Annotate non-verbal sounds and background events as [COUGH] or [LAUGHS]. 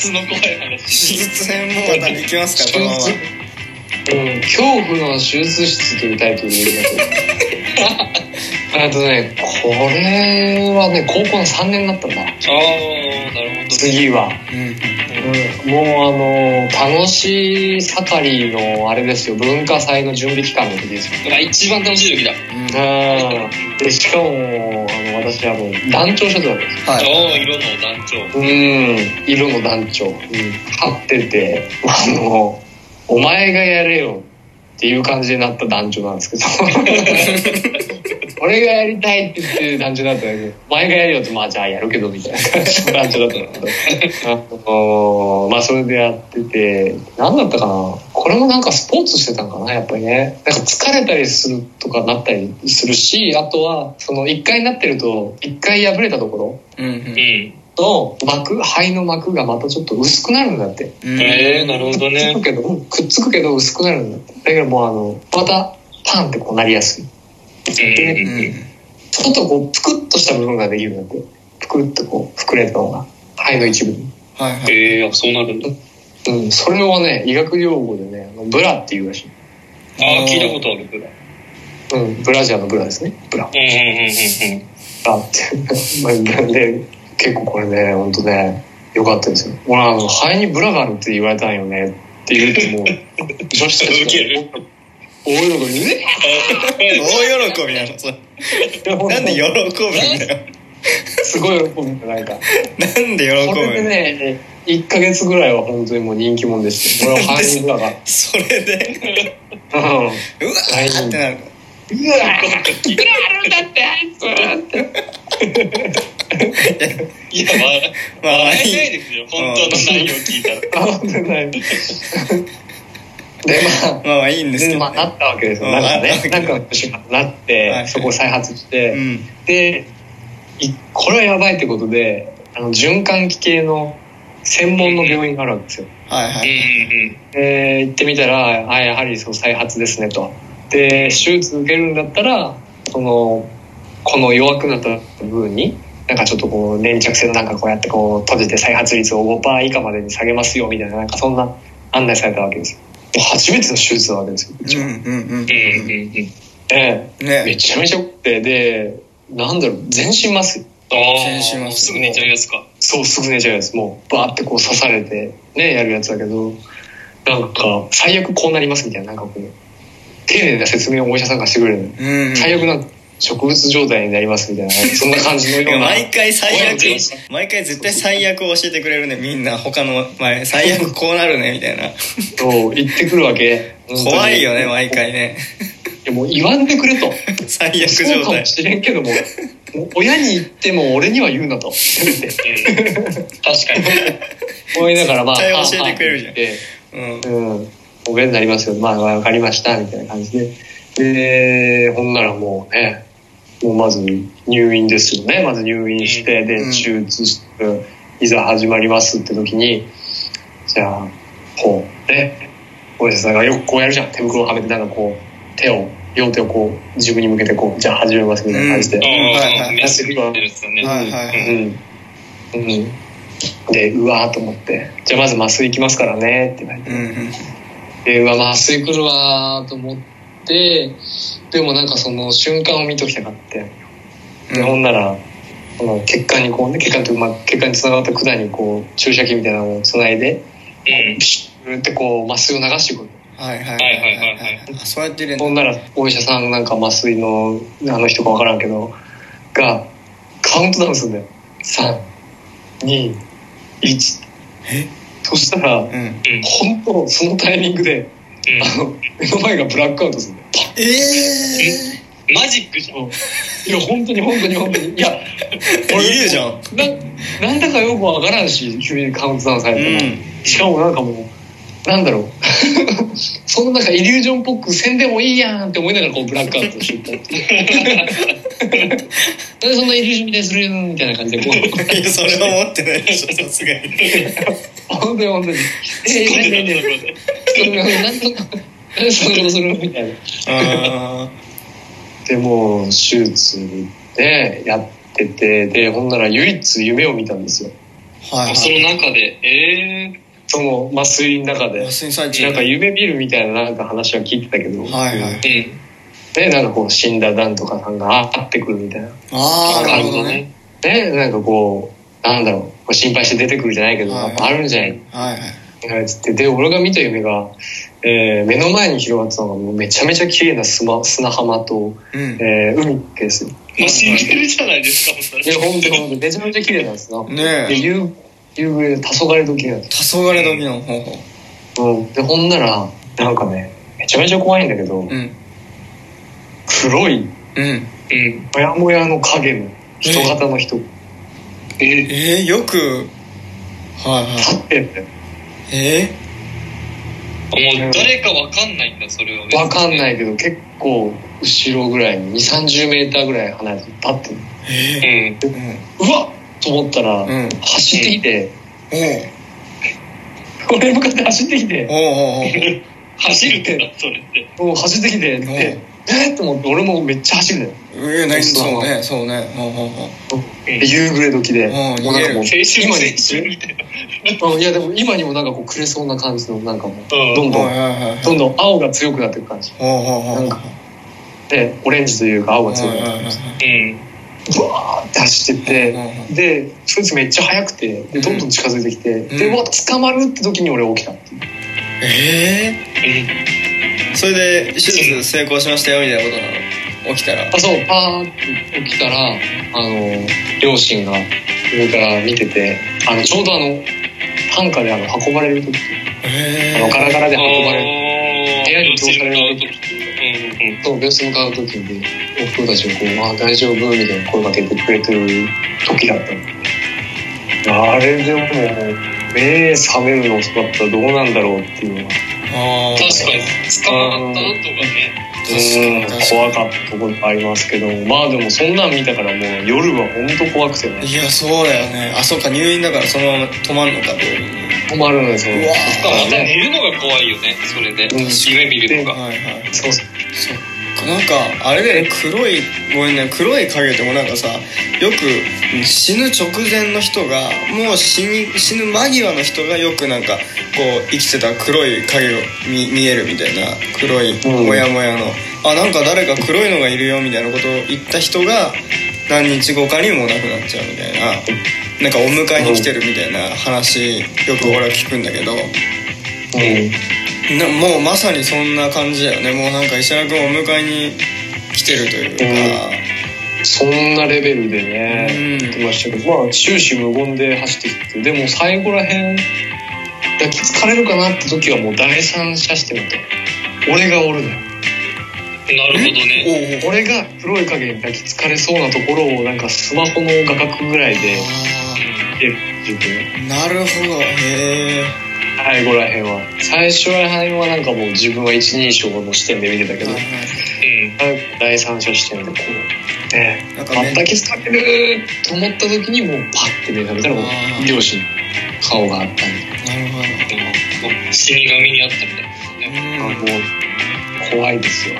つの怖い手話術編もまた行きますかこのままうん、恐怖の手術室というタイトルで言います [LAUGHS] あとねこれはね高校の3年だったんだ。ああなるほど次は、うんうん、もうあの楽しい盛りのあれですよ。文化祭の準備期間の時ですよ。一番楽しい時だ。うん。でしかもあの私あの団長してたわけです。よはい。色の団長。うん色の団長、うん、張っててあのお前がやれよっていう感じになった団長なんですけど。[LAUGHS] 俺がやりたいって言って団長だったんだけどお前がやるよってまあじゃあやるけどみたいな感じの団長だったんだけどあのまあそれでやってて何だったかなこれもなんかスポーツしてたんかなやっぱりね。なんか疲れたりするとかなったりするしあとはその1回になってると1回破れたところうんうん。うん。の膜肺の膜がまたちょっと薄くなるんだって。うん。えー、なるほどくっつねくけどうんくっつくけど薄くなるんだって。だけどもうあのまたパンってこうなりやすい。うん。うんちょっとこうぷくっとした部分ができるんだって。ぷくっとこう膨れたのが。肺の一部に。はいはい。えー、あそうなるんだうんそれはね医学用語でねあのブラっていうらしい。ああ聞いたことあるブラ。うんブラジャーのブラですね。ブラ。うんうんうんうん。ブラって。[LAUGHS] まあで結構これね本当ねよかったですよ。俺あの肺にブラがあるって言われたんよね。って言うともう [LAUGHS] 女子たちが大喜び。で大喜びなのそれ。なんで喜ぶんだよ。すごい喜ぶんだなんか。[LAUGHS] なんで喜これでぶのね1か月ぐらいは本当にもう人気者でしたよ俺は肺にブラがそれでうん。うわーってなるうわあるん。だってあいつっていやまあないですよ本当の内容聞いたらあ本当にないでまあまあまあいいん。ですけでどねまあなったわけですようん。なん。かねなん。かなって、はいそこを再発して、うん。でいこれはやばいってことであの循環器系の専門の病院があるわけですよ。うんはいはい。うんで行ってみたらあやはりそう再発ですねと。で手術受けるんだったらそのこの弱くなった部分になんかちょっとこう粘着性のなんかこうやってこう閉じて再発率を5%以下までに下げますよみたいななんかそんな案内されたわけですよ。初めての手術なわけですよ、うんうんうんうんうん。うんええめね。ちゃめちゃ良くてでなんだろう全身麻酔ああすぐ寝ちゃうやつか。そうすぐ寝ちゃうやつ。もうバーってこう刺されてねやるやつだけどなんか最悪こうなりますみたいななんかこう。丁寧な説明をお医者さんがしてくれる。の、うん。うん最悪な植物状態になりますみたいなそんな感じのような。[LAUGHS] 毎回最悪。毎回絶対最悪を教えてくれるねみんな。他の前最悪こうなるねみたいな。そう言ってくるわけ。怖いよね毎回ねいやもう言わんでくれと [LAUGHS] 最悪そう状態かもしれんけども親に言っても俺には言うなとうん [LAUGHS] 確かに [LAUGHS] 思いながらまあ絶対教えてくれるじゃんうんうん、お便になりますよ。まあ、わかりました、みたいな感じで。で、ほんならもうね、もうまず入院ですよね。まず入院して、で、うん手術して、いざ始まりますって時に、じゃあ、こう、ね、お医者さんがよくこうやるじゃん。手袋をはめて、なんかこう、手を、両手をこう、自分に向けてこう、じゃあ始めますみたいな感じで。あはいはいあメスみたいなやつだね。はいはいはい。うん。うん。で、うわーと思って、じゃあまず麻酔いきますからね。って言われて。うんうん。でうわ麻酔来るわーと思って。でもなんかその瞬間を見ときたかって。でほんならこの血管にこうね血管とまあ血管につながった管にこう注射器みたいなのをつないでうん。ピシューってこう麻酔を流してくるはいはいはいはいはい。そうやって入ほんならお医者さんなんか麻酔のあの人か分からんけどがカウントダウンするんだよ。321そしたらうん。うん本当そのタイミングでうん。あの目の前がブラックアウトするんだよ。ええ？マジックじゃん。いや本当に本当に本当に。いやイリュージョンななんだかよくわからんし急にカウントダウンされても、うん。しかもなんかもうなんだろう。[LAUGHS] そのなんかイリュージョンっぽく宣伝もいいやんって思いながらこうブラックアウトしていった [LAUGHS] なんでそんなイリュージョンみたいにするみたいな感じでこう。[LAUGHS] いやそれは思ってないでしょさすがに。本当に本当に。ええ何とかなんでそんなことするみたいなあでもう手術でやっててでほんなら唯一夢を見たんですよはいそのはい中で、ええその麻酔の中で麻酔最中なんか夢見るみたいななんか話は聞いてたけど、はいはい。ー。うん。でなんかこう死んだなんとかさんが会ってくるみたいな。ああなるほどね。でなんかこうなんだろうこう心配して出てくるじゃないけど、はい。やっぱあるんじゃないはい。はいつってで俺が見た夢が、えー目の前に広がってたのがめちゃめちゃ綺麗な砂砂浜と、うん。えー海ですよ。もう死んでるじゃないですか、いや本当に本当に。めちゃめちゃ綺麗なんですよねでえ夕夕暮れ黄昏時なんです黄昏時の方法うん、でほんならなんかねめちゃめちゃ怖いんだけど、うん黒いうんうん。もやもやの影の人型の人、ええー、よくはいはい立ってんだよいえもう誰かわかんないんだ、それはね。わかんないけど結構後ろぐらいに2 3 0メーぐらい離れて立ってる、えうん。ー、うんうわっと思ったら、うん。走ってきて、俺に向かって走ってきて走るって。だ、それって。走ってきて、う。んでえっと思って俺もめっちゃ走るのよ。え何そうねそうね。夕暮れ時で、うんもうなんかもう青春青今に春みたいうん。いやでも今にもなんかこうくれそうな感じのなんかもうな。どんどんどんどん青が強くなっていく感じ。なんかでオレンジというか青が強くなっていく感じ。うん。ブワーって走ってって、でそいつめっちゃ速くてでどんどん近づいてきて、でうん。うわ捕まるって時に俺起きたっていうええそれで手術成功しましたよみたいなことなの？起きたら。あそうパーって起きたらあの両親が上から見ててあのちょうどあの担架であの運ばれる時。えあのガラガラで運ばれるる部屋に移動される時うんうん。と病室向かう時におふたちがこう「あ大丈夫?」みたいな声かけてくれてる時だったのあれでも目覚めるの遅かったらどうなんだろうっていうのはああ確かに、捕まった後がね。怖かったところがありますけどまあでもそんなん見たからもう夜は本当怖くてね。いやそうだよね。あそうか入院だからそのまま泊まんのか病院に止まるのよそのうわしかもまた寝るのが怖いよね、それで。うん。夢見るのが。はいはいそう。そうなんかあれだよね黒いごめんね黒い影ってもなんかさよく死ぬ直前の人がもう死に死ぬ間際の人がよくなんかこう生きてた黒い影を見見えるみたいな黒いモヤモヤの、あなんか誰か黒いのがいるよみたいなことを言った人が何日後かにもう亡くなっちゃうみたいななんかお迎えに来てるみたいな話よく俺は聞くんだけど。うんもうまさにそんな感じだよね。もうなんか石原君をお迎えに来てるというか、そんなレベルでねうん。言ってましたけどまあ終始無言で走ってきてでも最後らへん抱きつかれるかなって時はもう第三者視点だった。俺がおるの。よなるほどね。おうおう。俺が黒い影に抱きつかれそうなところをなんかスマホの画角ぐらいでなるほど。へえ最後らへんは。最初らへんはなんかもう自分は一人称の視点で見てたけど。はいはい。うん。第三者視点でこうね。なんかね。抱きつかれると思った時にもうパッて目覚めたらもう両親の顔があったんでなるほど。もう死神にあったみたいな。ね。うん。あもう怖いですよ